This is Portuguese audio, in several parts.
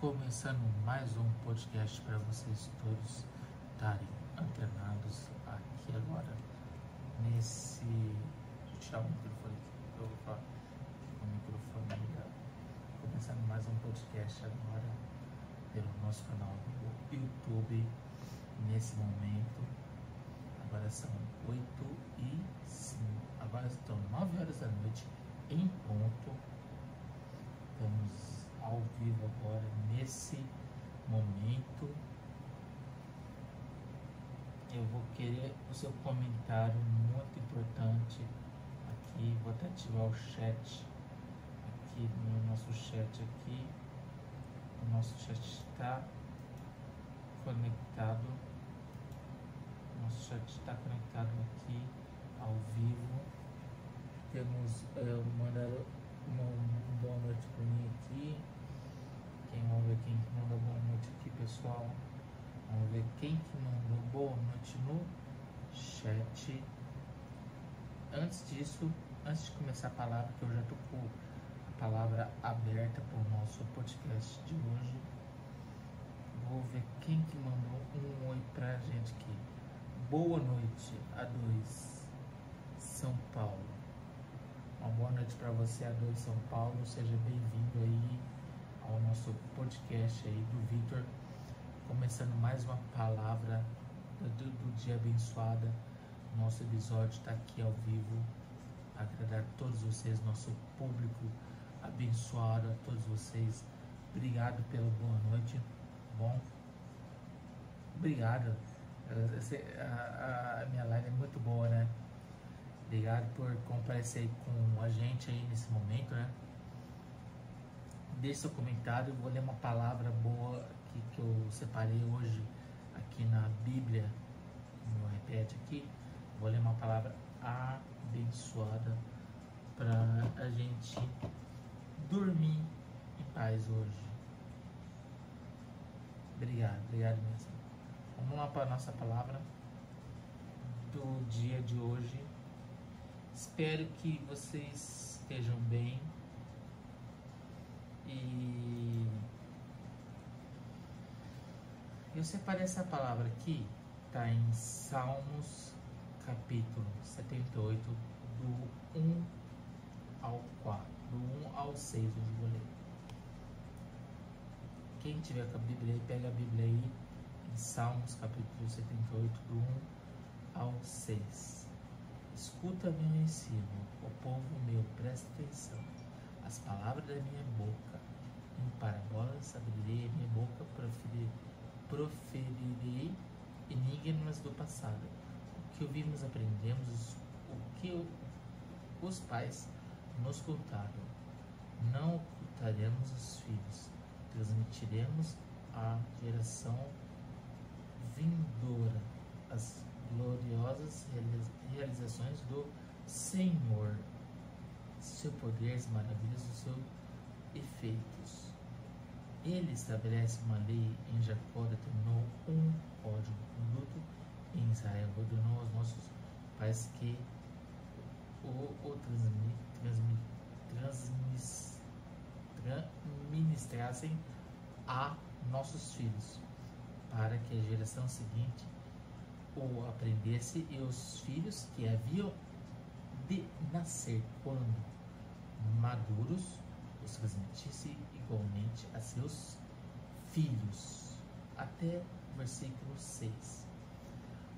começando mais um podcast para vocês todos estarem antenados aqui agora nesse. Deixa eu tirar o microfone aqui, eu vou falar com o microfone ligado. Começando mais um podcast agora pelo nosso canal do YouTube nesse momento. Agora são 8 e 5. Agora estão 9 horas da noite em ponto. Vivo agora, nesse momento. Eu vou querer o seu comentário muito importante aqui. Vou até ativar o chat aqui no nosso chat aqui. O nosso chat está conectado. Nosso chat está conectado aqui ao vivo. Temos uh, mandado uma boa noite para mim aqui. Quem vamos ver quem que mandou boa noite aqui, pessoal. Vamos ver quem que mandou boa noite no chat. Antes disso, antes de começar a palavra, que eu já tô com a palavra aberta para o nosso podcast de hoje. Vou ver quem que mandou um oi pra gente aqui. Boa noite a dois São Paulo. Uma boa noite para você, a dois São Paulo. Seja bem-vindo aí ao nosso podcast aí do Vitor, começando mais uma palavra do, do dia abençoada. Nosso episódio está aqui ao vivo. Agradar a todos vocês, nosso público abençoado, a todos vocês. Obrigado pela boa noite. Bom, obrigado. A, a, minha live é muito boa, né? Obrigado por comparecer com a gente aí nesse momento, né? Deixe seu comentário. Vou ler uma palavra boa aqui que eu separei hoje aqui na Bíblia, no iPad aqui. Vou ler uma palavra abençoada para a gente dormir em paz hoje. Obrigado, obrigado mesmo. Vamos lá para a nossa palavra do dia de hoje. Espero que vocês estejam bem e eu separei essa palavra aqui, está em Salmos capítulo 78, do 1 ao 4, do 1 ao 6, eu vou ler. Quem tiver com a Bíblia aí, pega a Bíblia aí, em Salmos capítulo 78, do 1 ao 6. Escuta meu ensino, o povo meu, presta atenção as palavras da minha boca. Em parábolas abrirei minha boca, proferir, proferirei enigmas do passado. O que ouvimos, aprendemos, o que os pais nos contaram. Não ocultaremos os filhos, transmitiremos à geração vindoura as gloriosas realizações do Senhor seu poder, as maravilhas dos seus efeitos. Ele estabelece uma lei em Jacó, determinou um código de conduta em Israel, ordenou aos nossos pais que o, o transministrassem a nossos filhos, para que a geração seguinte o aprendesse e os filhos que haviam de nascer quando maduros os transmitisse igualmente a seus filhos. Até o versículo 6.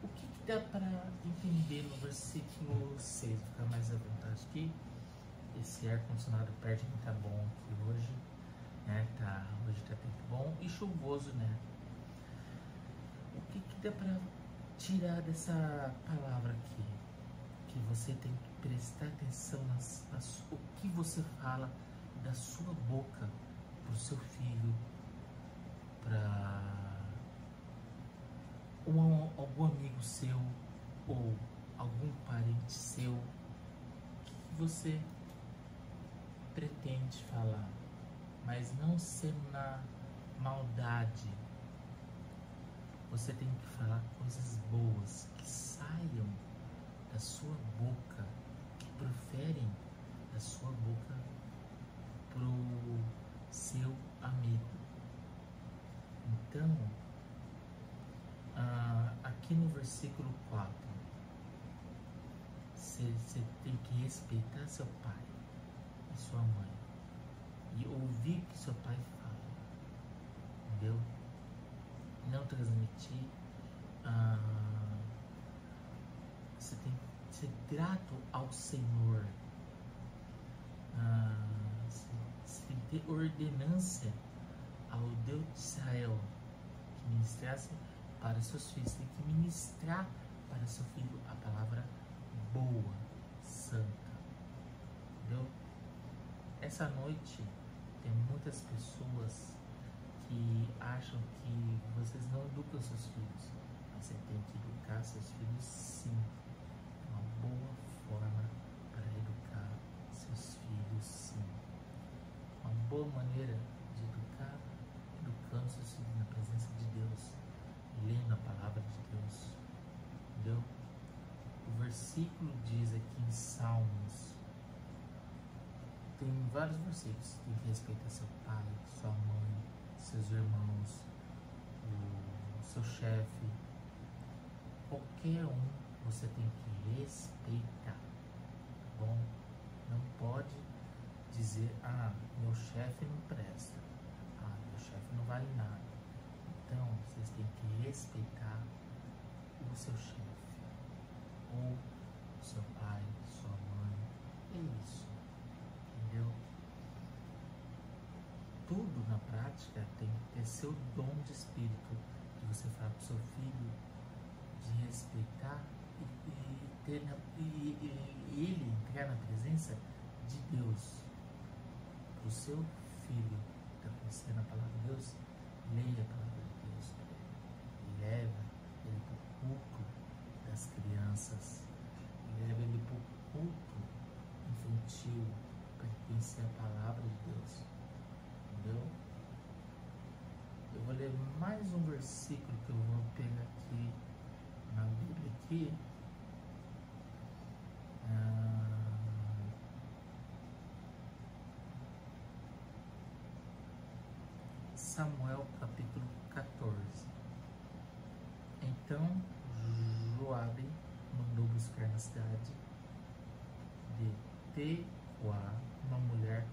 O que, que dá para entender no versículo 6? Ficar mais à vontade aqui. Esse ar-condicionado perto de tá bom aqui hoje. Né? Tá, hoje tá tempo bom e chuvoso, né? O que, que dá para tirar dessa palavra aqui? Que você tem que prestar atenção nas, nas, o que você fala da sua boca para o seu filho, para um, algum amigo seu ou algum parente seu que você pretende falar, mas não ser na maldade. Você tem que falar coisas boas que saiam da sua boca proferem da sua boca pro seu amigo. Então, ah, aqui no versículo 4, você tem que respeitar seu pai e sua mãe e ouvir o que seu pai fala, entendeu? Não transmitir. Ah, você tem que ser é grato ao Senhor. Ah, ter ordenância ao Deus de Israel que ministrasse para seus filhos. Tem que ministrar para seu filho a palavra boa, santa. Entendeu? Essa noite tem muitas pessoas que acham que vocês não educam seus filhos. Mas você tem que educar seus filhos sim. Uma boa forma para educar seus filhos sim. Uma boa maneira de educar, educando seus filhos na presença de Deus, lendo a palavra de Deus. Entendeu? O versículo diz aqui em Salmos tem vários versículos. Tem que respeitar seu pai, sua mãe, seus irmãos, o seu chefe. Qualquer um você tem que respeitar. Tá bom? Não pode dizer, ah, meu chefe não presta. Ah, meu chefe não vale nada. Então, vocês têm que respeitar o seu chefe. Ou seu pai, sua mãe. É isso entendeu? Tudo na prática tem que ter seu dom de espírito, de você para o seu filho, de respeitar e, e, ter na, e, e, ele entrar na presença de Deus. Para o seu filho está conhecendo a palavra de Deus, leia a palavra de Deus. Leva ele para o culto das crianças. Leva ele para o culto infantil pertence à palavra de Deus. Entendeu? Eu vou ler mais um versículo que eu vou pegar aqui na Bíblia aqui. Samuel capítulo 14. Então Joabe mandou buscar na cidade de Tecoá uma mulher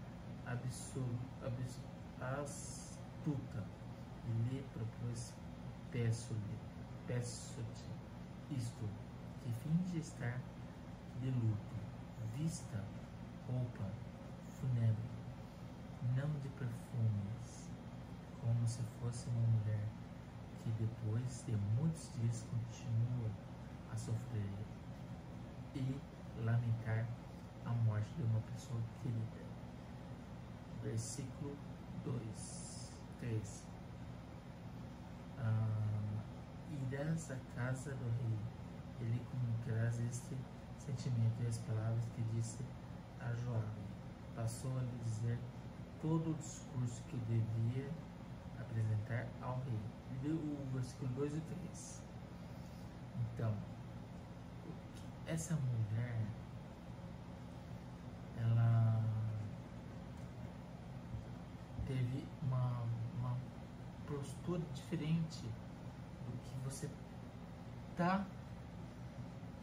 astuta e lhe propôs peço-lhe, peço-te isto, que finge estar de luto, vista roupa fúnebre, não de perfumes, como se fosse uma mulher que depois de muitos dias continua a sofrer e lamentar a morte de uma pessoa querida. Versículo 2, 3. Ah, irás à casa do rei, ele comunicarás este sentimento e as palavras que disse a Joabe. Passou a lhe dizer todo o discurso que devia apresentar ao rei. O versículo 2 e 3. Então, essa mulher ela teve uma, uma postura diferente do que você tá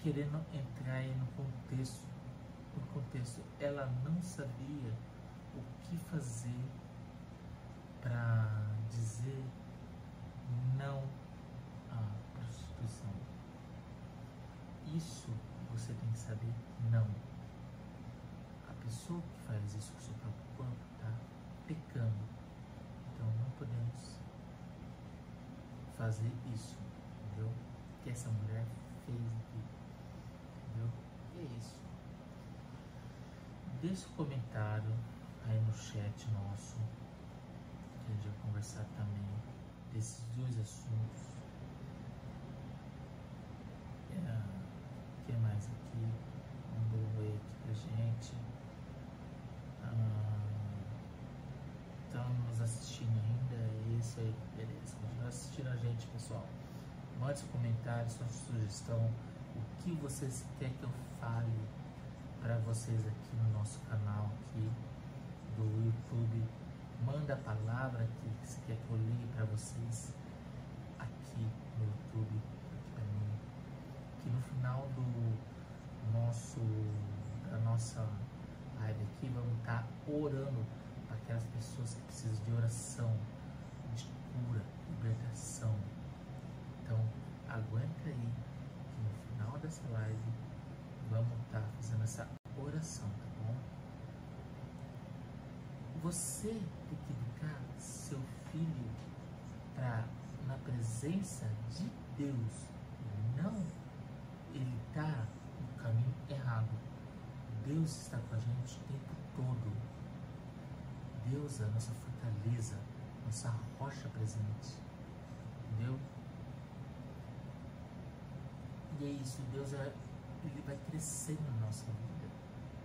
querendo entrar aí no contexto. No contexto, ela não sabia o que fazer para dizer não à prostituição. Isso você tem que saber não pessoa que faz isso com o seu próprio corpo está pecando. Então não podemos fazer isso, entendeu? Que essa mulher fez aqui, entendeu? E é isso. Deixa o um comentário aí no chat nosso, que a gente vai conversar também desses dois assuntos. O é, que mais aqui? Um oi aqui pra gente. estão nos assistindo ainda, é isso aí, beleza. Continua assistindo a gente, pessoal. Mande seu comentário, sua sugestão, o que vocês querem que eu fale para vocês aqui no nosso canal aqui do YouTube. Manda a palavra que você quer que eu leia para vocês aqui no YouTube, final do nosso da nossa live aqui, vamos estar orando para aquelas pessoas que precisam de oração, de cura, libertação. Então, aguenta aí que no final dessa live vamos estar fazendo essa oração, tá bom? Você tem que educar seu filho para na presença de Deus, não ele tá no caminho errado. Deus está com a gente o tempo todo. Deus é a nossa fortaleza, nossa rocha presente. Entendeu? E é isso, Deus é, ele vai crescendo na nossa vida.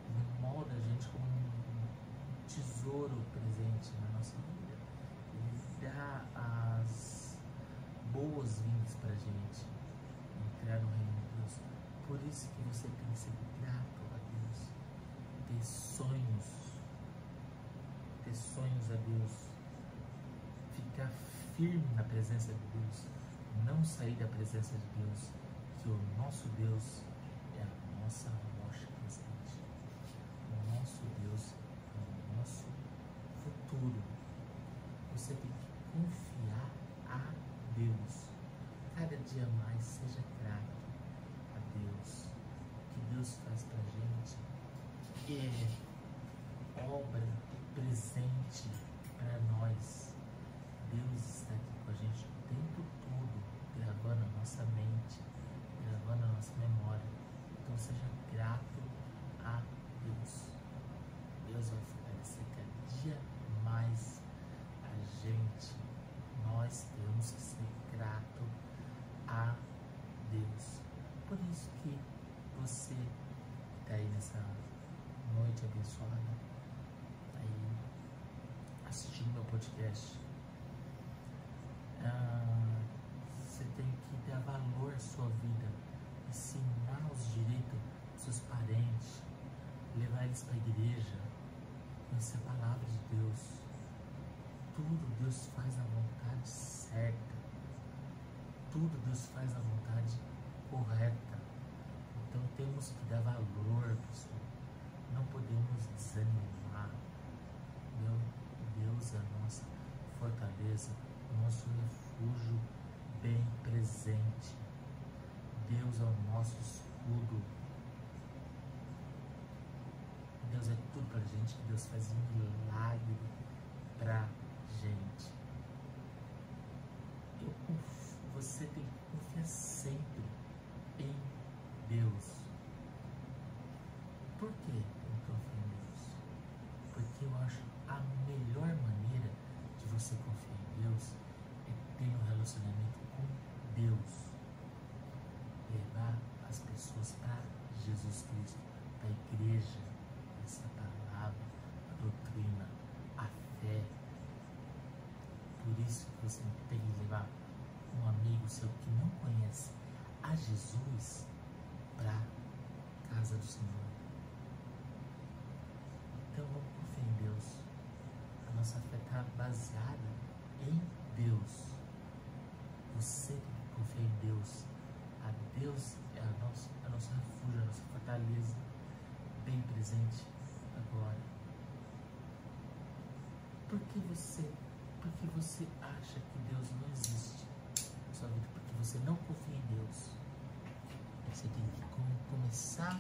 Ele molda a gente como um tesouro presente na nossa vida. Ele dá as boas-vindas pra gente entrar no reino. Por isso que você tem que ser grato a Deus. Ter sonhos. Ter sonhos a Deus. Ficar firme na presença de Deus. Não sair da presença de Deus que o nosso Deus é a nossa rocha presente. O nosso Deus é o nosso futuro. Você tem que confiar a Deus. Cada dia mais seja grato O que Deus faz pra gente é obra presente para nós. Deus está aqui com a gente o tempo todo, gravando a nossa mente gravando a nossa memória. Então seja grato a Deus. Deus vai fortalecer cada dia mais a gente. Nós temos que ser grato a Deus. Por isso que você está aí nessa noite abençoada, aí assistindo meu podcast. Ah, você tem que dar valor à sua vida ensinar os direitos dos seus parentes, levar eles para a igreja, conhecer a palavra de Deus. Tudo Deus faz na vontade certa. Tudo Deus faz na vontade correta. Então temos que dar valor, pessoal. Não podemos desanimar. Meu Deus é a nossa fortaleza, nosso refúgio bem presente. Deus é o nosso escudo. Deus é tudo pra gente, Deus faz milagre pra gente. Eu, você tem que confiar sempre em Deus. Por que eu confio em Deus? Porque eu acho a melhor maneira de você Deus é ter um relacionamento com Deus levar as pessoas para Jesus Cristo, para a igreja, essa palavra, a doutrina, a fé. Por isso que você tem que levar um amigo seu que não conhece a Jesus para a casa do Senhor. Então vamos confiar em Deus. A nossa fé está baseada em Deus. Você que confiar em Deus a Deus é a nossa, a nossa refúgio, a nossa fortaleza, bem presente agora. Por que você, por que você acha que Deus não existe na sua vida? Porque você não confia em Deus. Você tem que começar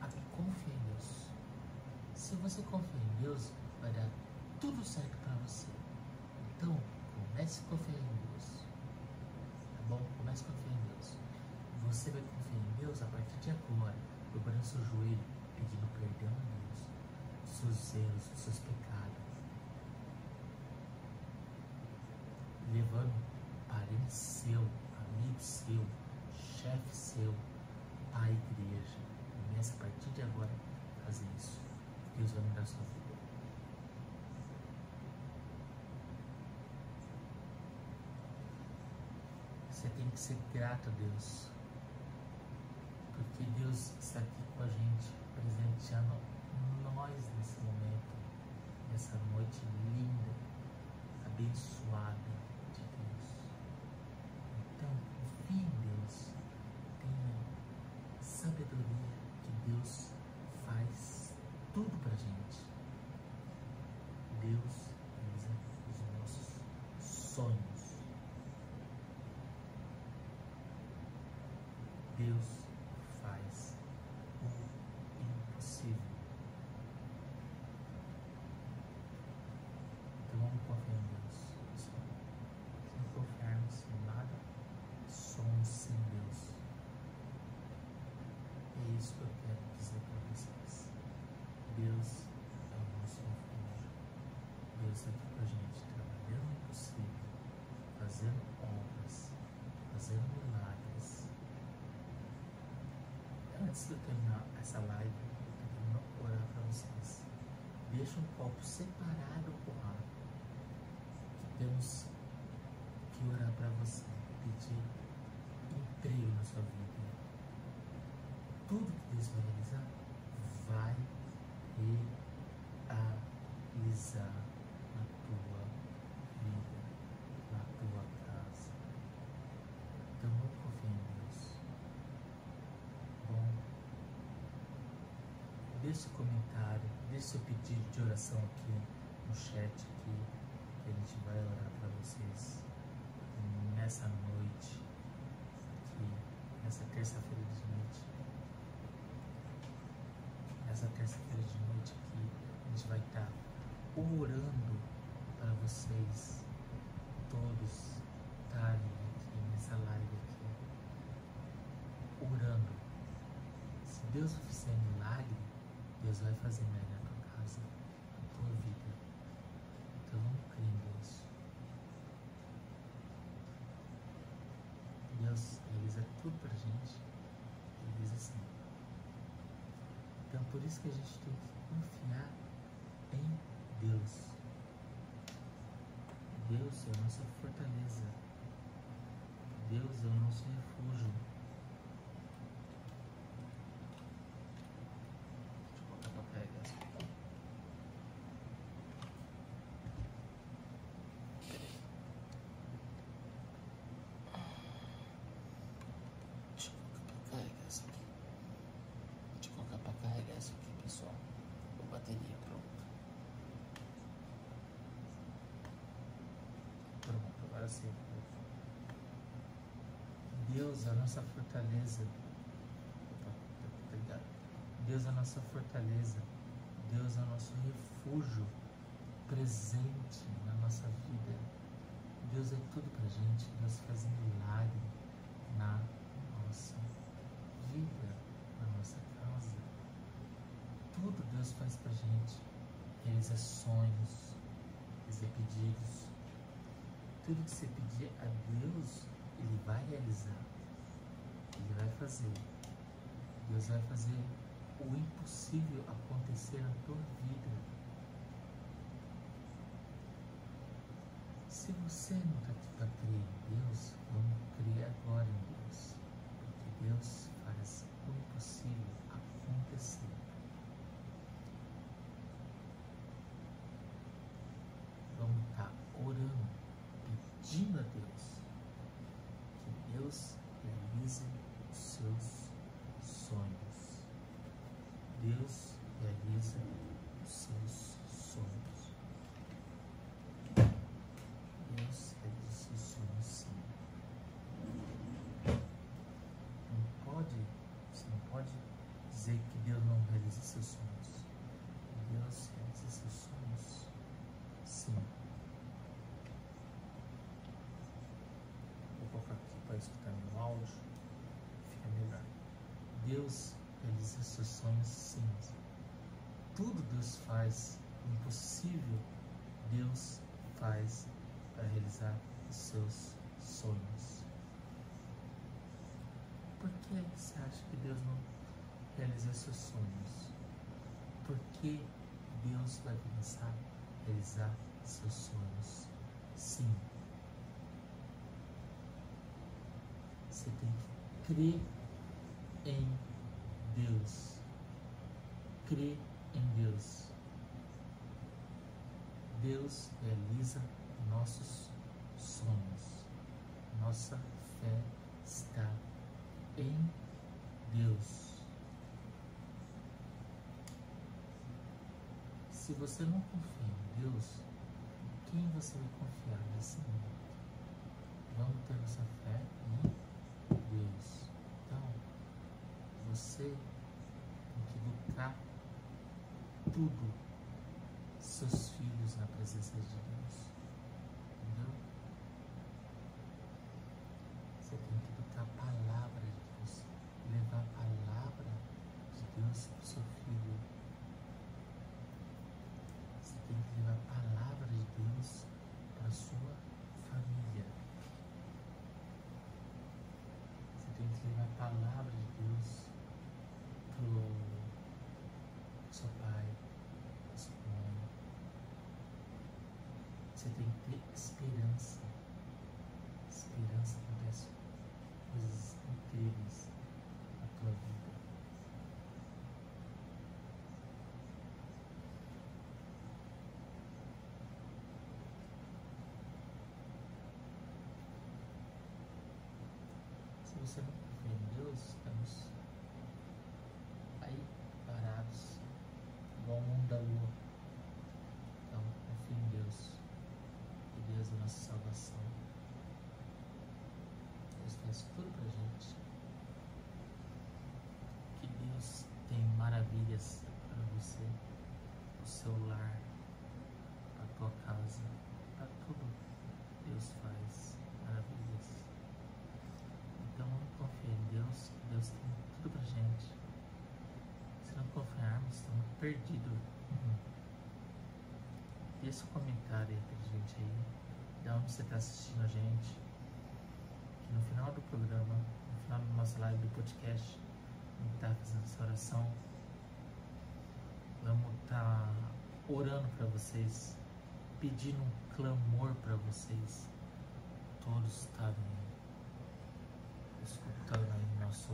a confiar em Deus. Se você confia em Deus, vai dar tudo certo para você. Então, comece a confiar em Deus bom? Comece a confiar em Deus. Você vai confiar em Deus a partir de agora, dobrando seu joelho, pedindo perdão a Deus, seus erros, seus pecados. Levando parente seu, amigo seu, chefe seu, a igreja. Comece a partir de agora a fazer isso. Deus vai mudar sua vida. Você tem que ser grato a Deus. Porque Deus está aqui com a gente, presenteando nós nesse momento, nessa noite linda, abençoada de Deus. Então, confie em Deus. Tenha sabedoria que Deus faz tudo pra gente. Deus realiza os nossos sonhos. Deus faz o impossível. Então vamos confiar em Deus. pessoal. Se não confiarmos em nada, somos sem Deus. É isso que eu quero dizer para vocês. Deus é o nosso refúgio. Deus está aqui com a gente, trabalhando o possível, fazendo obras, fazendo milagres. Antes de eu terminar essa live, eu quero orar para vocês. Deixa um copo separado com água. Temos que orar para você, pedir emprego na sua vida. Tudo que Deus vai realizar, vai realizar na tua vida, na tua casa. Então vamos confiar em Deus. Bom, deixe seu comentário, deixe seu pedido de oração aqui no chat aqui, que a gente vai orar para vocês nessa noite, aqui, nessa terça-feira de noite. Nessa terça-feira de noite aqui, a gente vai estar orando para vocês todos estarem aqui nessa live aqui, orando. Se Deus fizer milagre, Deus vai fazer milagre na tua casa, na tua vida. Então crer em Deus. Deus realiza tudo pra gente, realiza sim. Então por isso que a gente tem que confiar em Deus. Deus é a nossa fortaleza. Deus é o nosso refúgio. Deixa eu colocar pra carregar essa aqui. Deixa eu colocar pra carregar essa aqui. Deixa eu colocar pra carregar essa aqui, pessoal. A bateria pronta. Pronto, agora sim. Deus a nossa fortaleza. Opa. Deus a nossa fortaleza. Deus é o nosso refúgio presente na nossa vida. Deus é tudo pra gente. Deus faz milagre na nossa vida, na nossa casa. Tudo Deus faz pra gente. Realiza sonhos, realiza pedidos. Tudo que você pedir a Deus, Ele vai realizar. Ele vai fazer. Deus vai fazer o impossível acontecer na tua vida. Se você aqui para crer em Deus, vamos crer agora em Deus. Porque Deus faz o impossível acontecer. Vamos estar orando, pedindo a Deus que Deus realize os seus sonhos. Deus realiza os seus sonhos. Deus realiza os seus sonhos sim. Não pode, você não pode dizer que Deus não realiza seus sonhos. Deus realiza seus sonhos sim. Vou colocar aqui para escutar meu áudio, fica melhor. Deus realiza seus sonhos sim. Tudo Deus faz, o impossível Deus faz para realizar os seus sonhos. Por que você acha que Deus não realiza seus sonhos? Por que Deus vai começar a realizar seus sonhos? Sim. Você tem que crer em Deus. Crê em Deus. Deus realiza nossos sonhos. Nossa fé está em Deus. Se você não confia em Deus, quem você vai confiar nesse mundo? Vamos ter nossa fé em Deus. Você tem que educar tudo, seus filhos na presença de Deus. Entendeu? Você tem que educar a palavra de Deus, levar a palavra de Deus para o seu filho. Você tem que levar a palavra de Deus para a sua família. Você tem que levar a palavra de Deus para o seu pai, para sua mãe. Você tem esperança. Esperança acontece coisas incríveis na tua vida. Se você não confia em Deus, estamos aí parados, igual o mundo da lua. Então, confia em Deus, que Deus é a nossa salvação. Faz tudo pra gente. Que Deus tem maravilhas para você, o seu lar, a tua casa, para tudo. Deus faz maravilhas. Então vamos confiar em Deus, que Deus tem tudo pra gente. Se não confiarmos, estamos perdidos. Deixa um comentário aí pra gente aí, de onde você está assistindo a gente. No final do programa, no final da nossa live do podcast, a gente tá fazendo essa oração. Vamos estar orando para vocês, pedindo um clamor para vocês. Todos estarem escutando aí nosso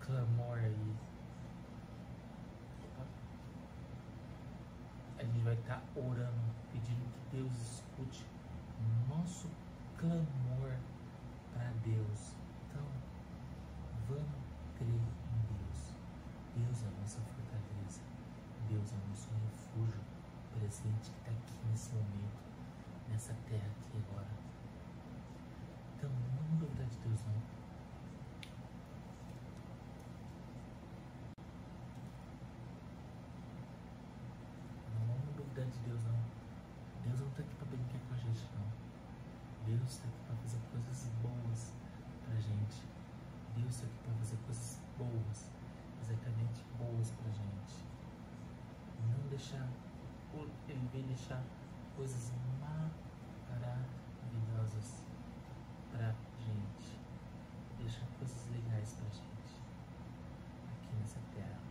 clamor aí. A gente vai estar orando, pedindo que Deus escute o nosso clamor para Deus. Então, vamos crer em Deus. Deus é a nossa fortaleza. Deus é o nosso refúgio presente que está aqui nesse momento, nessa terra aqui agora. Então, não duvidar de Deus. Não vamos duvidar de Deus não. Deus não está aqui para brincar com a gente não. Deus está aqui para fazer coisas boas pra gente. Deus está aqui para fazer coisas boas, exatamente boas pra gente. Não deixar, ele vem deixar coisas maravilhosas pra gente. Deixar coisas legais pra gente aqui nessa terra.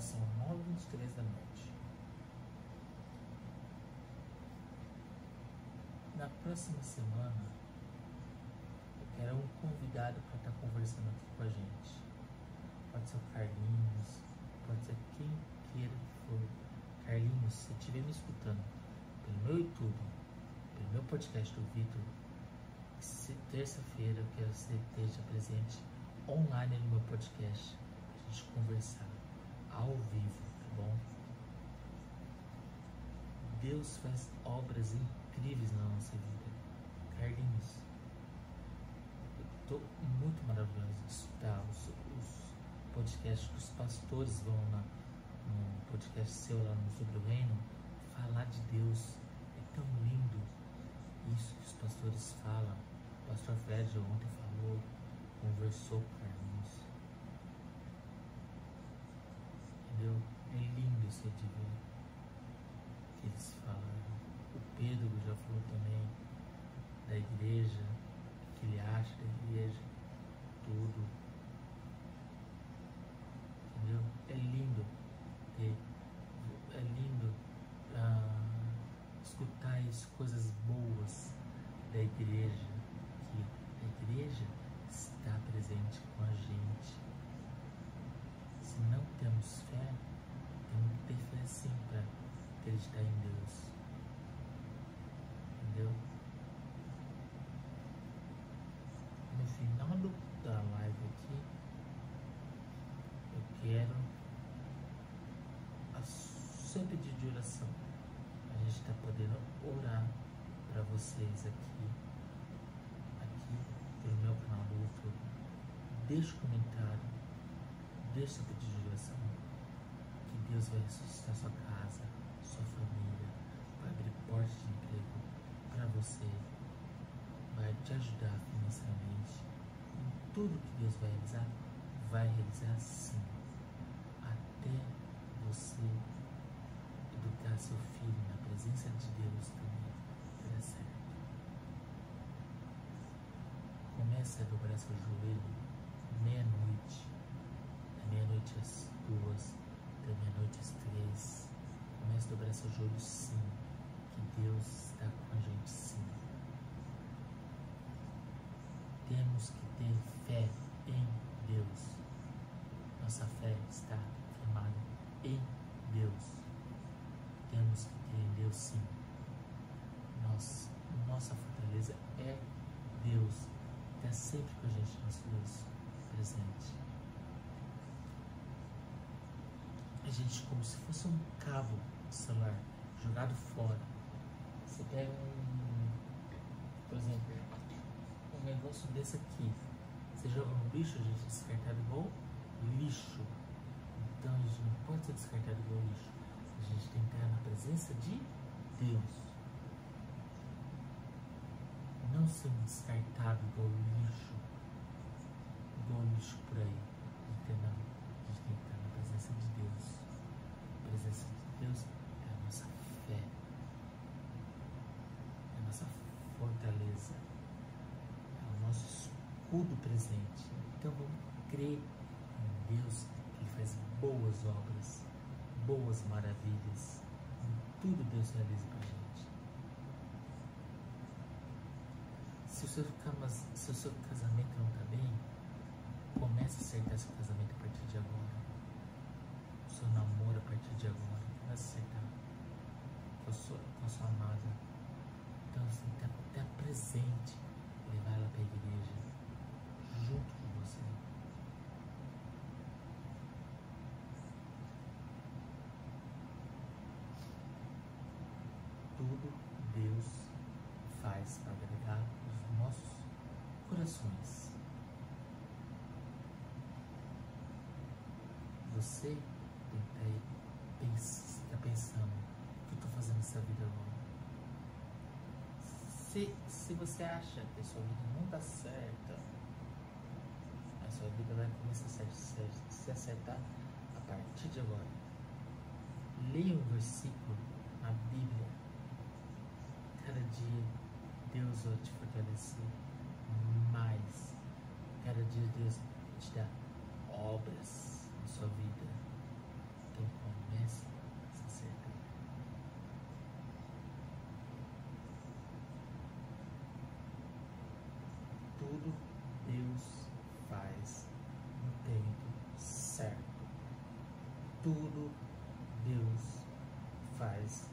São 9h23 da noite. Na próxima semana, eu quero um convidado para estar conversando aqui com a gente. Pode ser o Carlinhos, pode ser quem queira que for. Carlinhos, se estiver me escutando pelo meu YouTube, pelo meu podcast do Vitor, terça-feira eu quero que você esteja presente online no meu podcast, pra gente conversar ao vivo, tá bom? Deus faz obras incríveis na nossa vida. Carlinhos, eu tô muito maravilhoso de escutar os, os podcasts que os pastores vão lá no podcast seu lá no Sobre o Reino falar de Deus. É tão lindo isso que os pastores falam. O pastor Fred ontem falou, conversou com o Carlinhos. É lindo isso de ver que eles falaram. O Pedro já falou também da igreja, que ele acha da igreja, tudo. Entendeu? É lindo ter, é lindo ah, escutar as coisas boas da igreja, que a igreja está presente com a gente. Se não temos fé, temos que ter fé sim para acreditar em Deus. Entendeu? No de oração. A gente está podendo orar para vocês aqui, aqui pelo meu canal do YouTube. Deixa o comentário, deixa o pedido de oração, que Deus vai ressuscitar sua casa, sua família, vai abrir portas de emprego para você, vai te ajudar financeiramente. Tudo que Deus vai realizar, vai realizar sim. Até você educar seu filho na presença de Deus também dará certo. Comece a dobrar seu joelho meia-noite, meia-noite às duas, meia-noite às três. Comece a dobrar seu joelho sim, que Deus está com a gente sim. Temos que ter fé em Deus. Nossa fé está firmada em Deus. Temos que ter em Deus sim. Nossa, nossa fortaleza é Deus. Está sempre com a gente, nosso Deus presente. A gente, como se fosse um cabo celular jogado fora. Você pega um, por exemplo, um negócio desse aqui. Você joga no lixo, a gente é descartado igual lixo. Então a gente não pode ser descartado igual lixo. A gente tem que estar na presença de Deus. Não ser descartado igual lixo. Igual lixo por aí. Entendeu? A gente tem que na presença de Deus. A presença de Deus é a nossa fé. É a nossa fortaleza. É o nosso escudo presente. Então vamos crer em Deus que faz boas obras, boas maravilhas. Em tudo Deus realiza para gente. Se o, seu, se o seu casamento não está bem, comece a acertar seu casamento a partir de agora. O seu namoro a partir de agora. Comece a acertar com a sua, com a sua amada. Então você tem que estar estar presente, levar ela para a igreja, junto com você. Tudo Deus faz para agradar corações. Você tem que estar aí pens- tá pensando, o que eu estou fazendo nessa vida agora? Se, se você acha que a sua vida não está certa, a sua vida vai começar a se acertar a partir de agora. Leia um versículo na Bíblia. Cada dia Deus vai te fortalecer mais. Cada dia Deus te dar obras na sua vida. Então comece a se. Tudo Deus faz no tempo certo. Tudo Deus faz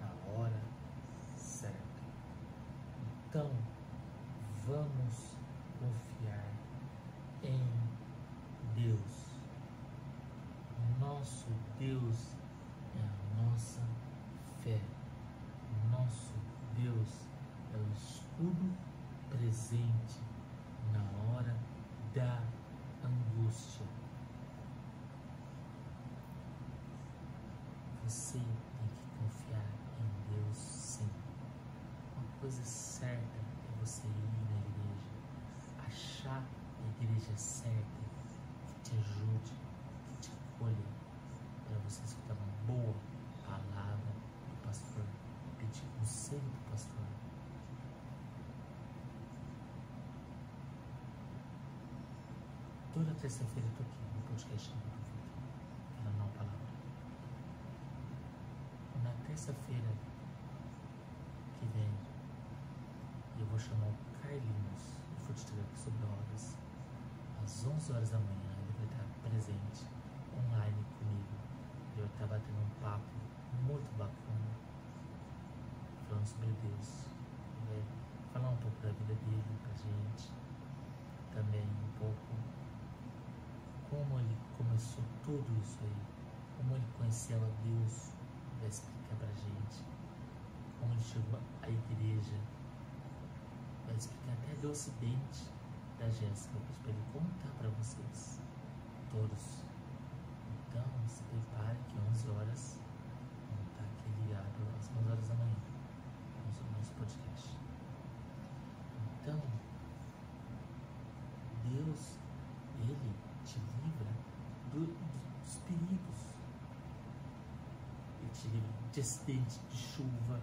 na hora certa. Então, vamos confiar em Deus. Nosso Deus é a nossa fé. Nosso Deus é o escudo presente na hora da angústia. Você tem que confiar em Deus sim. Uma coisa certa é você ir na igreja, achar a igreja certa que te ajude, que te acolha, para você escutar uma boa palavra do pastor, pedir conselho do pastor. Toda terça-feira eu tô aqui no podcast do Duvido, falando uma palavra. Na terça-feira que vem, eu vou chamar o Carlinhos, do Food Truck sobre horas, às 11 horas da manhã. Ele vai estar presente online comigo. Eu vou estar batendo um papo muito bacana, falando sobre Deus. Vai falar um pouco da vida dele pra gente, também um pouco como ele começou tudo isso aí, como ele conheceu a Deus, vai explicar pra gente onde chegou a igreja, vai explicar até do acidente Jéssica. Eu vou ele contar para vocês, todos. Então, se prepare que 11 horas vamos estar aqui ligado às 11 horas da manhã no nosso podcast. Então, Deus, Ele te livra do, dos perigos. Ele te livra de acidente, de chuva.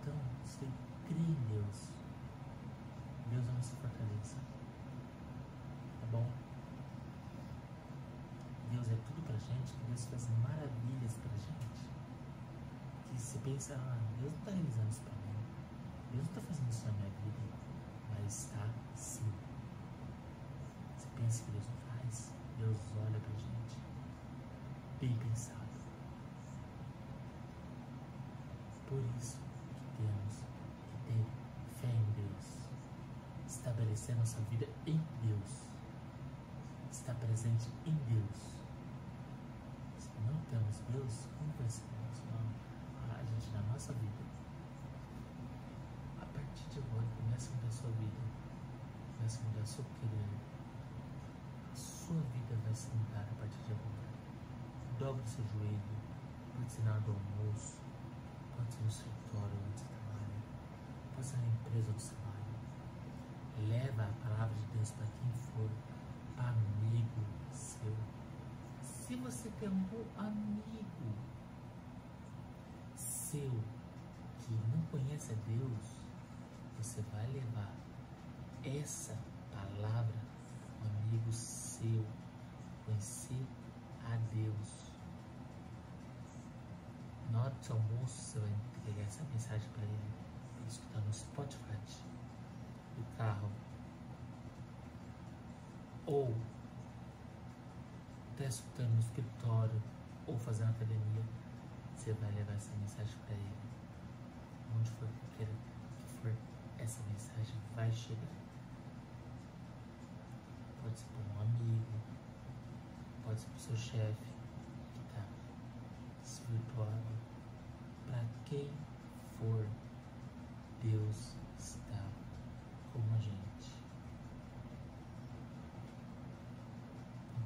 Então, você crê em Deus. Deus a nossa fortaleza. Tá bom? Deus é tudo pra gente, que Deus faz maravilhas pra gente. Que você pensa, ah, Deus não tá realizando isso pra mim. Deus não tá fazendo isso na minha vida. Mas está sim. Você pensa que Deus não faz? Deus olha pra gente. Bem pensado. Por isso que temos que ter fé em Deus. Estabelecer nossa vida em Deus. Estar presente em Deus. Se não temos Deus, como vai ser a gente na nossa vida? A partir de agora, comece a mudar a sua vida. Comece a mudar o seu querer. A sua vida vai se mudar a partir de agora. Dobre o seu joelho. Pode ser na hora do almoço. Pode ser no escritório onde você trabalha. Pode ser na empresa onde você. Leva a palavra de Deus para quem for. Para amigo seu. Se você tem um amigo seu que não conhece a Deus, você vai levar essa palavra, um amigo seu, conhecer a Deus. Na hora do seu almoço, você vai entregar essa mensagem para para ele escutar no Spotify, do carro. Ou está escutando no escritório, ou fazendo academia, você vai levar essa mensagem para ele. Onde for que queira que for, essa mensagem vai chegar. Pode ser para um amigo, pode ser para o seu chefe que está desvirtuado. Para quem for, Deus está com a gente.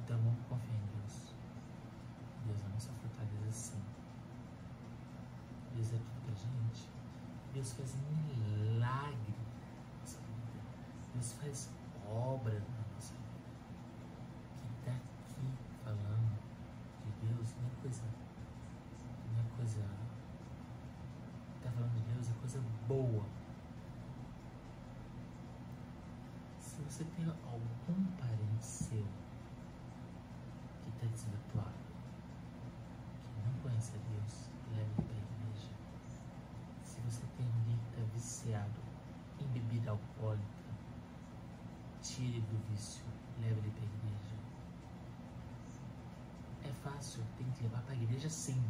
Então vamos confiar em Deus. Deus é a nossa fortaleza sim. Deus é tudo pra gente. Deus faz milagre. Deus faz obra na nossa vida. Quem está aqui falando de Deus não é coisa. Não é coisa. Está falando de Deus é coisa boa. Se você tem algum parente seu que está desvirtuado, que não conhece a Deus, leve para a igreja. Se você tem alguém que está viciado em bebida alcoólica, tire do vício, leve ele para a igreja. É fácil, tem que levar para a igreja sim.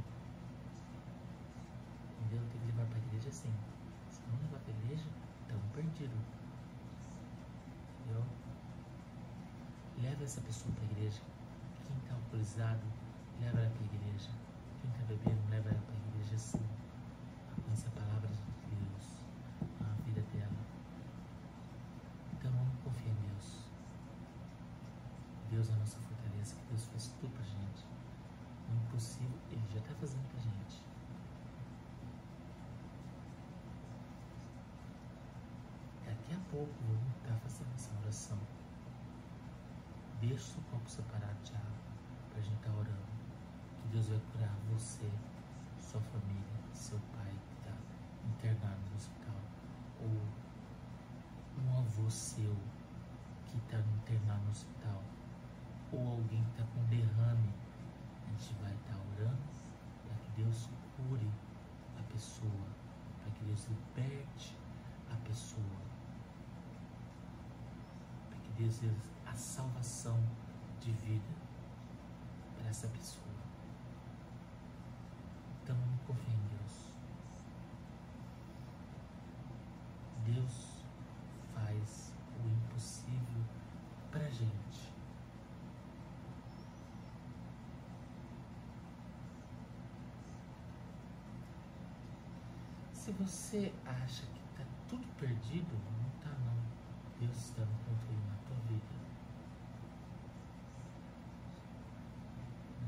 Entendeu? Tem que levar para a igreja sim. Se não levar para a igreja, estamos perdidos. Leva essa pessoa para a igreja. Quem está alcoolizado, leva ela para a igreja. Quem está bebendo, leva ela para a igreja sim. Conhece a palavra de Deus, a vida dela. Então vamos confiar em Deus. Deus é a nossa fortaleza, que Deus faz tudo pra gente. O impossível, Ele já está fazendo pra gente. Daqui a pouco vamos estar fazendo essa oração. Deixa o copo separado de água para a gente estar orando. Que Deus vai curar você, sua família, seu pai que está internado no hospital. Ou um avô seu que está internado no hospital. Ou alguém que está com derrame. A gente vai estar orando para que Deus cure a pessoa. Para que Deus liberte exercer a salvação de vida para essa pessoa. Então, confie em Deus. Deus faz o impossível para gente. Se você acha que está tudo perdido, não está Deus está no controle na tua vida.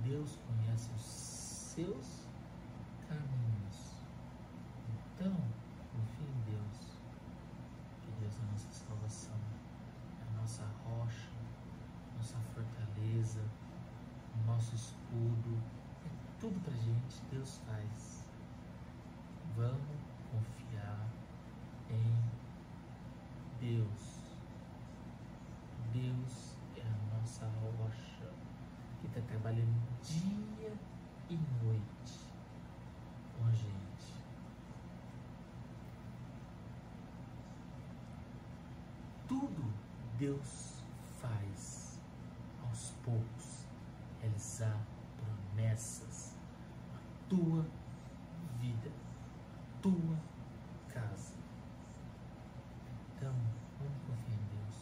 Deus conhece os seus caminhos. Então, confie em Deus. Que Deus é a nossa salvação, é a nossa rocha, nossa fortaleza, nosso escudo. É tudo pra gente, Deus faz. Vamos confiar em. Deus é a nossa rocha que está trabalhando dia e noite com a gente. Tudo Deus faz aos poucos realizar promessas na tua vida, tua casa. Então, vamos confiar em Deus.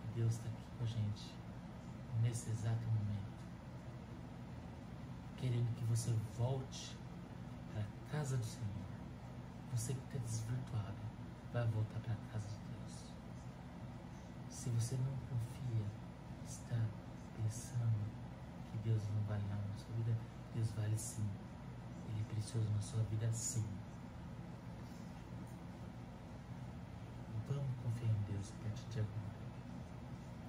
Que Deus está aqui com a gente nesse exato momento, querendo que você volte para a casa do Senhor. Você que está desvirtuado, vai voltar para a casa de Deus. Se você não confia, está pensando que Deus não vale nada na sua vida, Deus vale sim. Ele é precioso na sua vida sim. Vamos confiar em Deus a partir de agora.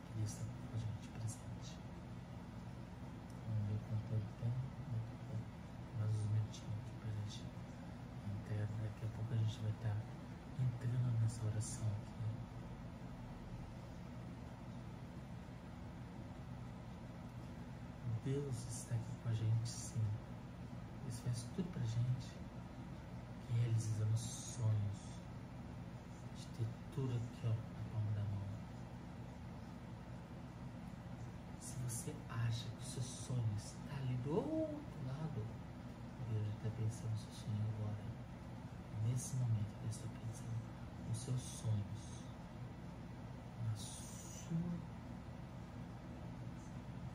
Que Deus está com a gente presente. Vamos ver quanto tempo tem. Mais uns minutinhos aqui pra gente entrar. Daqui a pouco a gente vai estar entrando nessa oração aqui. Deus está aqui com a gente sim. Deus faz tudo pra gente. Que realizamos sonhos. De ter tudo aqui ó, na palma da mão. Se você acha que o seu sonho está ali do outro lado, Deus está pensando no seu sonho agora. Nesse momento, Deus está pensando nos seus sonhos, na sua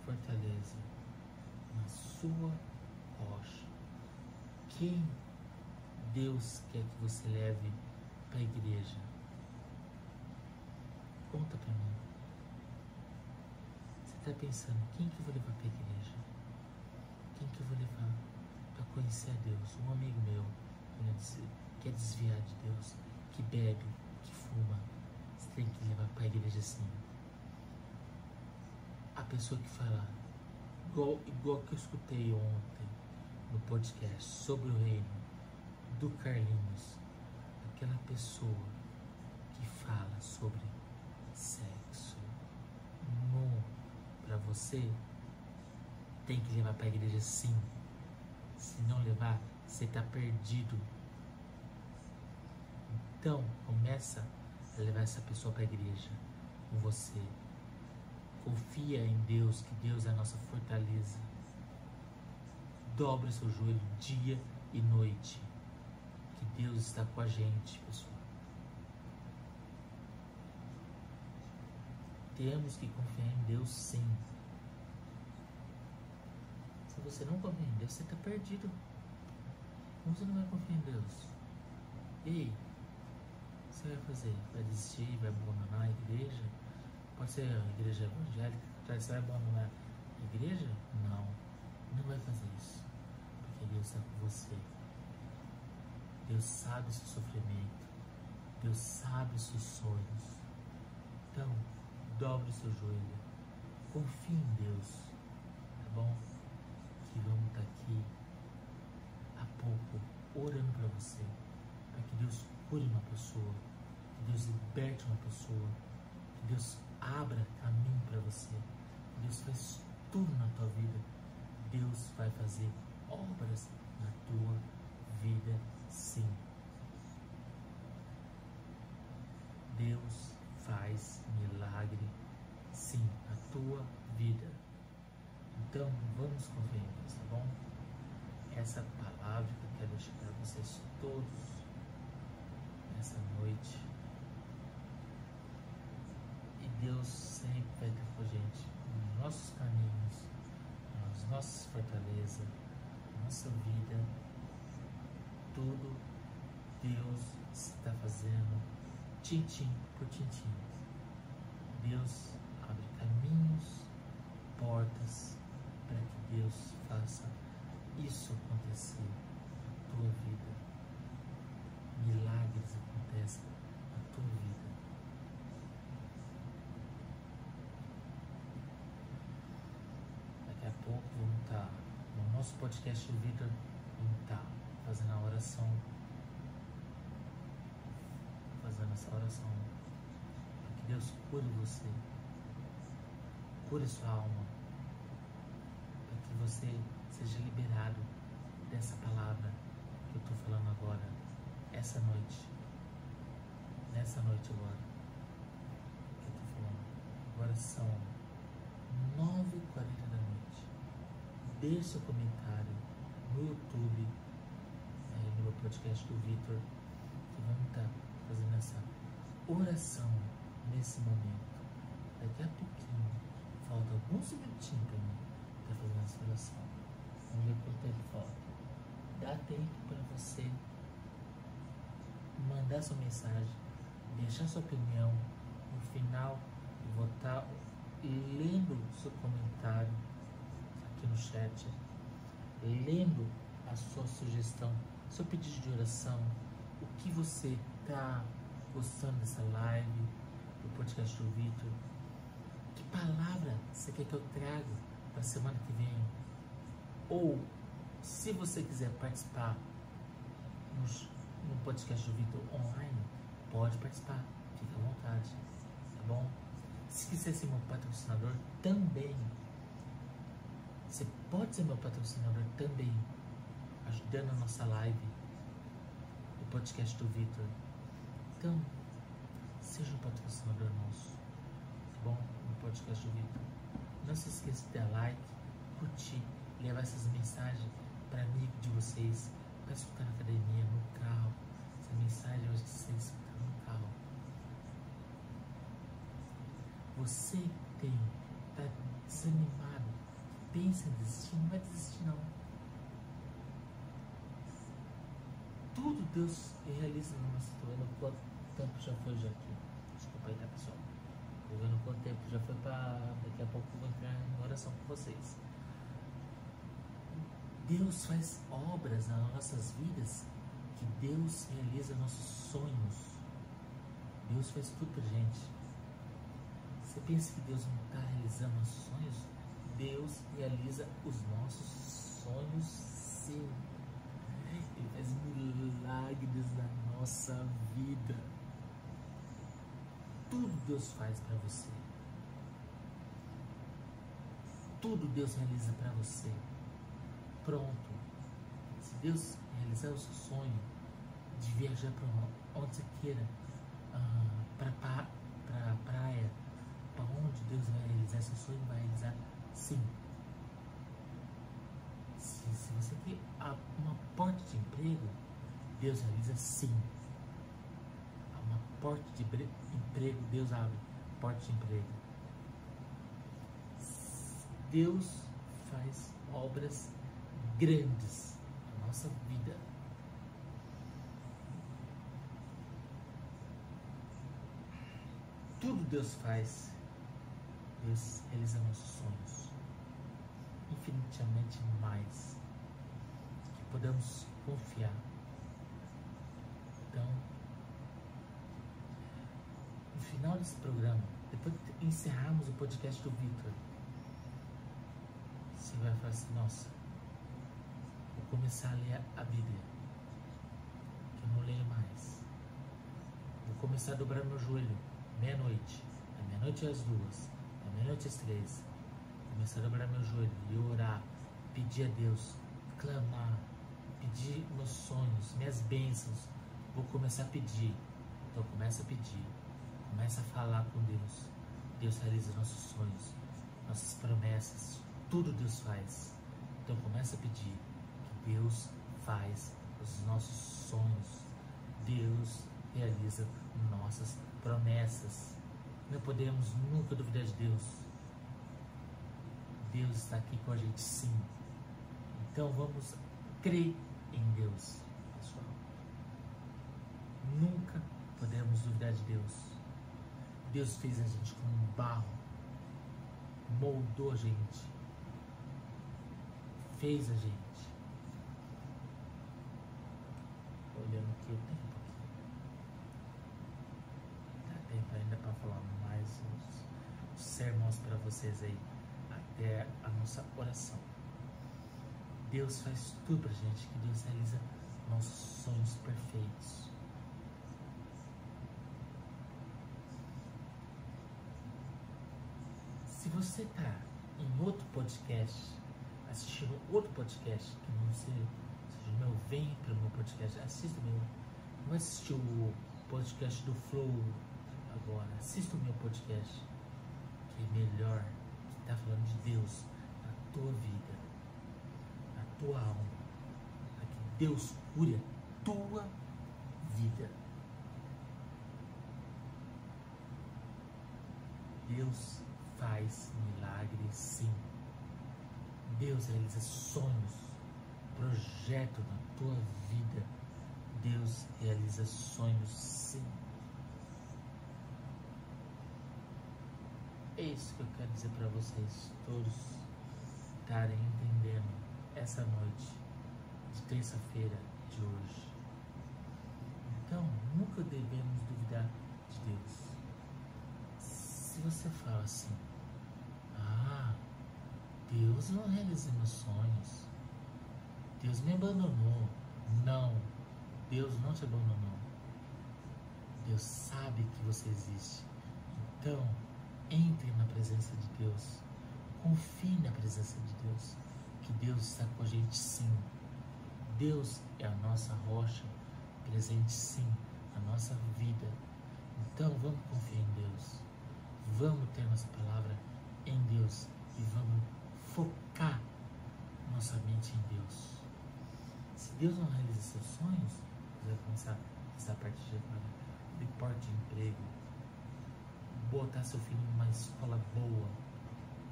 fortaleza, sua rocha. Quem Deus quer que você leve para a igreja? Conta para mim. Você está pensando, quem que eu vou levar para a igreja? Quem que eu vou levar para conhecer a Deus? Um amigo meu que quer desviar de Deus, que bebe, que fuma. Você tem que levar para a igreja sim. A pessoa que fala, igual, igual que eu escutei ontem no podcast sobre o reino do Carlinhos, aquela pessoa que fala sobre sexo nu para você, tem que levar para a igreja sim. Se não levar, você está perdido. Então, começa a levar essa pessoa para a igreja com você. Confia em Deus, que Deus é a nossa fortaleza. Dobre seu joelho dia e noite. Que Deus está com a gente, pessoal. Temos que confiar em Deus sim. Se você não confia em Deus, você está perdido. Como você não vai confiar em Deus? E que você vai fazer? Vai desistir? Vai abandonar a igreja? Pode ser a igreja evangélica, você vai abandonar a igreja? Não, não vai fazer isso. Porque Deus está com você. Deus sabe o seu sofrimento. Deus sabe os seus sonhos. Então, dobre o seu joelho. Confie em Deus. Tá bom? Que vamos estar aqui há pouco orando para você. Para que Deus cure uma pessoa. Que Deus liberte uma pessoa. Que Deus abra caminho para você. Deus faz tudo na tua vida. Deus vai fazer obras na tua vida, sim. Deus faz milagre, sim, na tua vida. Então, vamos confiar tá bom? Essa palavra que eu quero deixar para vocês todos nessa noite Deus sempre vai com a gente nos nossos caminhos, nas nossas fortalezas, na nossa vida. tudo Deus está fazendo tintim por tintim. Deus abre caminhos, portas para que Deus faça isso acontecer na tua vida. Milagres acontecem na tua vida. Estar no nosso podcast Vitor, vamos estar fazendo a oração, fazendo essa oração. Para que Deus cure você, cure sua alma, para que você seja liberado dessa palavra que eu estou falando agora, essa noite, nessa noite agora, que eu falando. Agora são 9h40 da noite. Deixe seu comentário no YouTube, é, no meu podcast do Vitor, que vamos estar tá fazendo essa oração nesse momento. Daqui a pouquinho, falta alguns minutinhos para mim estar tá fazendo essa oração. Vamos ver quanto tempo falta. Dá tempo para você mandar sua mensagem, deixar sua opinião. No final, estar lendo seu comentário aqui no chat, lendo a sua sugestão, seu pedido de oração, o que você está gostando dessa live, do podcast do Vitor. Que palavra você quer que eu traga para semana que vem? Ou, se você quiser participar nos, no podcast do Vitor online, pode participar, fica à vontade, tá bom? Se quiser ser meu patrocinador, também. Pode ser meu patrocinador também, ajudando a nossa live, o podcast do Vitor. Então, seja um patrocinador nosso, tá bom? No podcast do Vitor. Não se esqueça de dar like, curtir levar essas mensagens para amigo de vocês, para escutar na academia, no carro. Essa mensagem hoje que vocês escutar no carro. Você tem, está desanimado, pensa em desistir, não vai desistir não. Tudo Deus realiza nossa vida. Quanto tempo já foi já aqui? Desculpa aí, tá pessoal? Tô vendo quanto tempo já foi para daqui a pouco eu vou entrar em oração com vocês. Deus faz obras nas nossas vidas que Deus realiza nossos sonhos. Deus faz tudo pra gente. Você pensa que Deus não está realizando nossos sonhos? Deus realiza os nossos sonhos sim. Ele faz milagres na nossa vida. Tudo Deus faz para você. Tudo Deus realiza para você pronto. Se Deus realizar o seu sonho de viajar para onde você queira, ah, para pra, pra praia, para onde Deus vai realizar seu sonho, vai realizar sim. Se, se você quer uma porta de emprego, Deus realiza sim. Uma porta de emprego, Deus abre porta de emprego. Deus faz obras grandes na nossa vida. Tudo Deus faz. Deus realiza nossos sonhos. Infinitamente mais. Que podemos confiar. Então, no final desse programa, depois de encerrarmos o podcast do Victor, você vai falar assim, nossa, começar a ler a Bíblia, que eu não leio mais. Vou começar a dobrar meu joelho, meia-noite, da meia-noite às duas, da meia-noite às três. Começar a dobrar meu joelho e orar, pedir a Deus, clamar, pedir meus sonhos, minhas bênçãos. Vou começar a pedir. Então começa a pedir, começa a falar com Deus. Deus realiza nossos sonhos, nossas promessas, tudo Deus faz. Então começa a pedir. Deus faz os nossos sonhos. Deus realiza nossas promessas. Não podemos nunca duvidar de Deus. Deus está aqui com a gente sim. Então vamos crer em Deus, pessoal. Nunca podemos duvidar de Deus. Deus fez a gente com um barro, moldou a gente, fez a gente. Olhando aqui o tempo aqui. Dá tempo ainda para falar mais uns sermões para vocês aí até a nossa oração. Deus faz tudo pra gente, que Deus realiza nossos sonhos perfeitos. Se você está em outro podcast, assistindo outro podcast, que não seja, seja meu, vem para o meu podcast, assista o meu. Não assistiu o podcast do Flow agora, assista o meu podcast, que é melhor, está falando de Deus na tua vida, na tua alma, para que Deus cure a tua vida. Deus faz milagres sim. Deus realiza sonhos, projeto na tua vida. Deus realiza sonhos sim. É isso que eu quero dizer para vocês todos estarem entendendo essa noite de terça-feira de hoje. Então, nunca devemos duvidar de Deus. Se você fala assim, ah, Deus não realiza meus sonhos, Deus me abandonou. Não, Deus não te abandonou. Deus sabe que você existe. Então, entre na presença de Deus. Confie na presença de Deus. Que Deus está com a gente sim. Deus é a nossa rocha, presente sim na nossa vida. Então vamos confiar em Deus. Vamos ter nossa palavra em Deus e vamos focar nossa mente em Deus. Se Deus não realiza seus sonhos, você vai começar essa parte de agora. De porta de emprego, botar seu filho numa escola boa,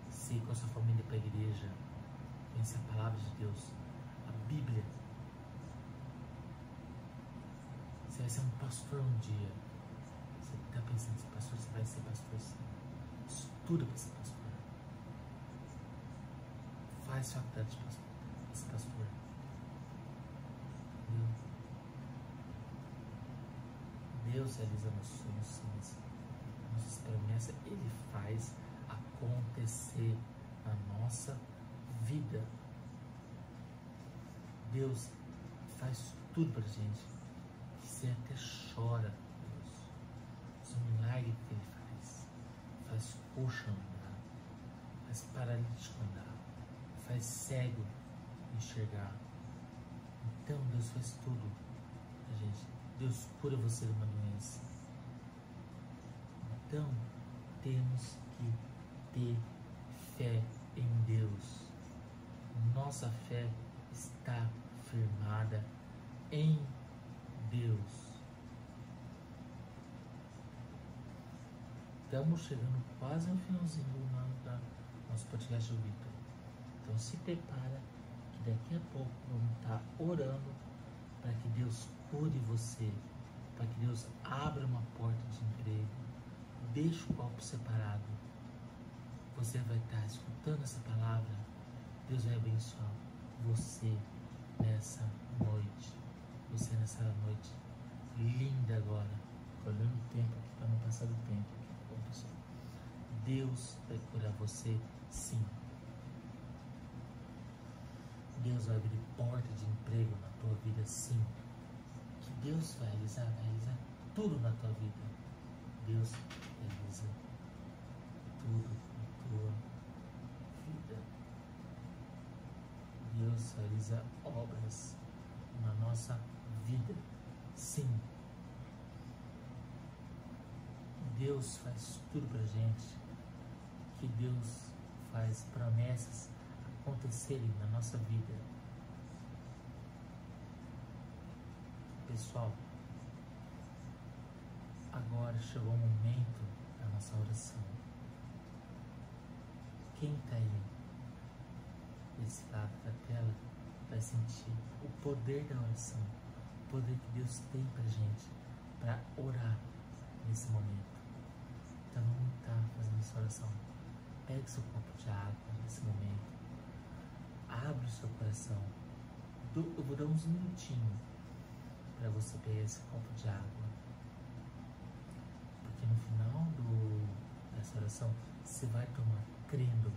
ser com a sua família para a igreja, conhecer a palavra de Deus, a Bíblia. Você vai ser um pastor um dia. Você está pensando em ser pastor, você vai ser pastor sim. Estuda para ser pastor. Faz faculdade de pastor. Pastor. Deus realiza nossos sonhos, nossas promessas, Ele faz acontecer na nossa vida. Deus faz tudo pra gente. Você até chora, Deus. Isso é um milagre que Ele faz. Faz coxa andar, faz paralítico andar, faz cego enxergar. Então Deus faz tudo pra gente. Deus cura você de uma doença. Então temos que ter fé em Deus. Nossa fé está firmada em Deus. Estamos chegando quase ao finalzinho do nosso podcast do Vitor. Então se prepara que daqui a pouco vamos estar orando para que Deus cure você, para que Deus abra uma porta de emprego, deixe o copo separado. Você vai estar escutando essa palavra, Deus vai abençoar você nessa noite. Você nessa noite linda agora. Olhando o tempo aqui para não passar do tempo tá? Deus vai curar você sim. Deus vai abrir porta de emprego na tua vida sim. Que Deus vai realizar, vai realizar tudo na tua vida. Deus realiza tudo na tua vida. Deus realiza obras na nossa vida. Sim. Deus faz tudo pra gente. Que Deus faz promessas acontecerem na nossa vida. Pessoal, agora chegou o momento da nossa oração. Quem está aí desse lado da tela vai sentir o poder da oração, o poder que Deus tem pra gente para orar nesse momento. Então vamos estar fazendo essa oração. Pegue seu copo de água nesse momento. Abre o seu coração. Eu vou dar uns minutinhos para você pegar esse copo de água. Porque no final do, dessa oração, você vai tomar crendo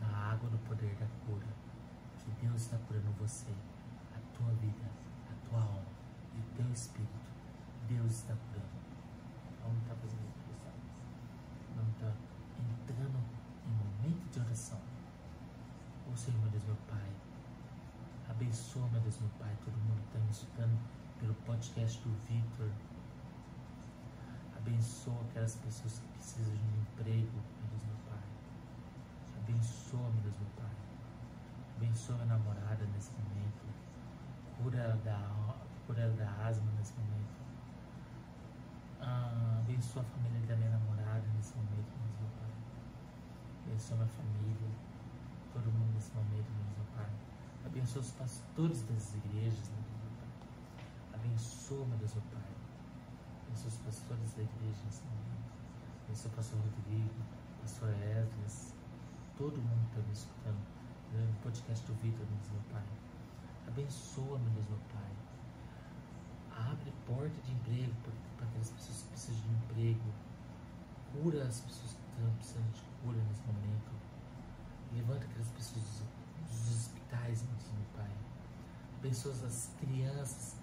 na água do poder da cura. Que Deus está curando você, a tua vida, a tua alma e o teu espírito. Deus está curando. Vamos estar fazendo isso. Vamos estar entrando em momento de oração. Ô Senhor, meu Deus, meu Pai. Abençoa, meu Deus, meu Pai, todo mundo que está me escutando pelo podcast do Victor. Abençoa aquelas pessoas que precisam de um emprego, meu Deus, meu Pai. Abençoa, meu Deus, meu Pai. Abençoa minha namorada nesse momento. Cura ela da, cura ela da asma nesse momento. Ah, abençoa a família da minha namorada nesse momento, meu Pai. Abençoa minha família, todo mundo nesse momento, meu Pai. Abençoa os pastores das igrejas, meu Deus. Abençoa, meu Deus, meu Pai. Abençoa os pastores da igreja nesse momento. Abençoa o pastor Rodrigo, pastor Esdras, todo mundo que está me escutando no podcast do Vitor, meu Deus, meu Pai. Abençoa, meu Deus, meu Pai. Abre porta de emprego para aquelas pessoas que precisam de emprego. Cura as pessoas que estão precisando de cura nesse momento. Levanta aquelas pessoas dos, dos hospitais, meu Deus, meu Pai. Abençoa as crianças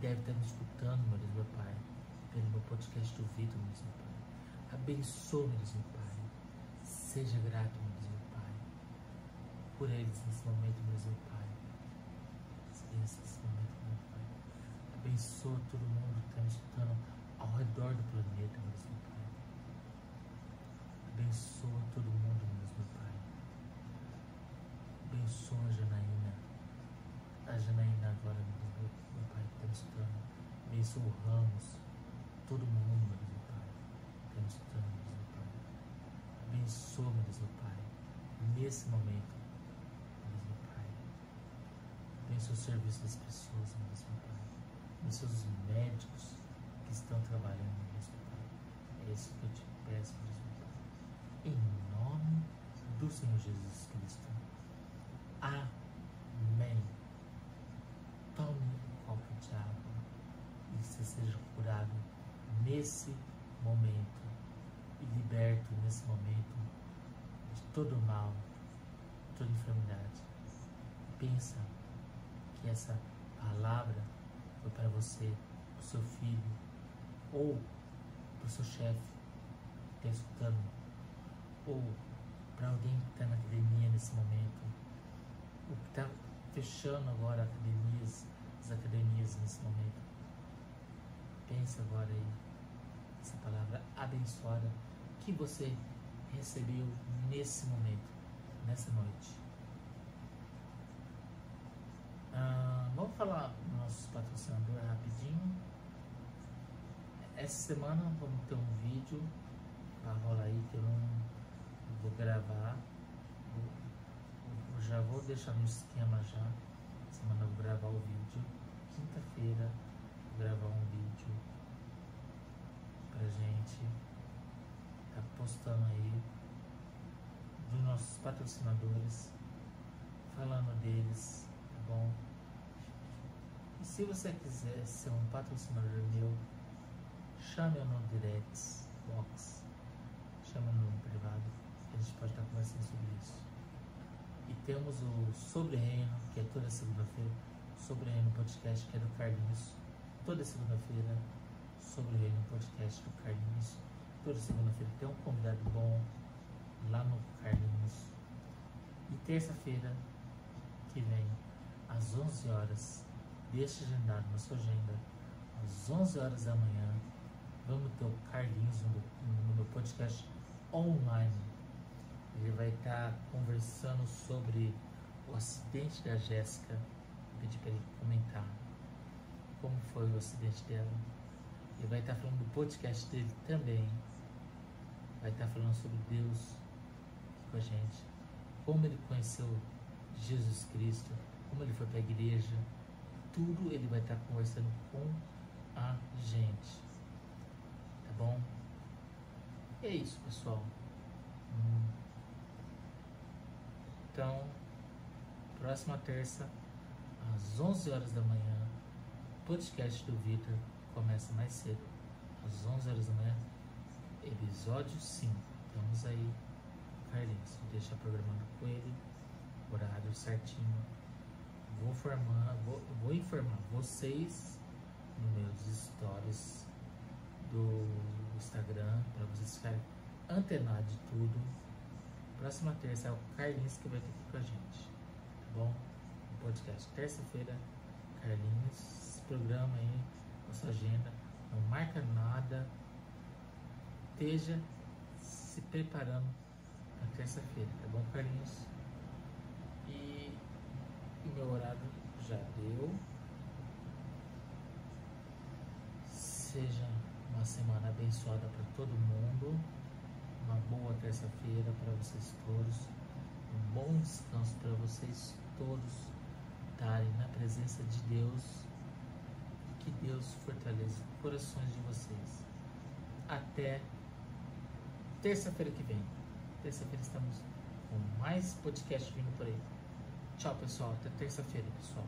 deve estar me escutando, meu Deus, meu Pai, pelo meu podcast do Vitor, meu Deus, meu Pai. Abençoa, meu Deus, meu Pai. Seja grato, meu por eles nesse momento, meu Pai. Nesse momento, meu Pai. Abençoa todo mundo que está me escutando ao redor do planeta, meu Pai. Abençoa todo mundo, meu Pai. Abençoa a Janaína. A Janaína agora, meu Deus, meu Pai estando, abençoa o Ramos, todo mundo, meu Pai, que está meu Deus, meu Pai. Abençoa, meu Pai, nesse momento, meu Deus, meu Pai. Abençoa o serviço das pessoas, meu Pai. Abençoa os médicos que estão trabalhando, meu Pai. É isso que eu te peço, meu Pai. Em nome do Senhor Jesus Cristo. Amém. Tome de água e você seja curado nesse momento e liberto nesse momento de todo mal, toda enfermidade. Pensa que essa palavra foi para você, para o seu filho ou para o seu chefe que está escutando ou para alguém que está na academia nesse momento, ou que está fechando agora academias as academias nesse momento. Pensa agora aí, essa palavra abençoada que você recebeu nesse momento, nessa noite. Ah, vamos falar do nosso patrocinador rapidinho. Essa semana vamos ter um vídeo para rolar aí que eu não vou gravar. Eu já vou deixar no esquema já. Semana eu vou gravar o vídeo quinta-feira gravar um vídeo pra gente tá postando aí dos nossos patrocinadores, falando deles, tá bom? E se você quiser ser um patrocinador meu, chame eu no direct box, chame no privado, a gente pode estar conversando sobre isso. E temos o Sobre Reino, que é toda segunda-feira sobre o Reino Podcast, que é do Carlinhos. Toda segunda-feira, sobre o Reino Podcast do Carlinhos. Toda segunda-feira tem um convidado bom lá no Carlinhos. E terça-feira que vem, às 11 horas, deixa agendado na sua agenda, às 11 horas da manhã, vamos ter o Carlinhos no, meu podcast online. Ele vai estar conversando sobre o acidente da Jéssica pedir para ele comentar como foi o acidente dela. Ele vai estar falando do podcast dele também. Vai estar falando sobre Deus com a gente. Como ele conheceu Jesus Cristo, como ele foi para a igreja. Tudo ele vai estar conversando com a gente. bom? E é isso, pessoal. Então, próxima terça, às 11 horas da manhã, podcast do Vitor começa mais cedo, às 11 horas da manhã, episódio 5. Estamos aí, Carlinhos, vou deixar programado com ele, horário certinho. Vou formar, vou, vou informar vocês nos meus stories do Instagram para vocês ficarem antenados de tudo. Próxima terça é o Carlinhos que vai estar aqui com a gente, tá bom? O podcast terça-feira, Carlinhos, programa aí, nossa agenda, não marca nada, esteja se preparando na terça-feira, tá bom, Carlinhos? O meu horário já deu. Seja uma semana abençoada para todo mundo. Uma boa terça-feira para vocês todos. Um bom descanso para vocês todos estarem na presença de Deus. E que Deus fortaleça os corações de vocês. Até terça-feira que vem. Terça-feira estamos com mais podcast vindo por aí. Tchau, pessoal. Até terça-feira, pessoal.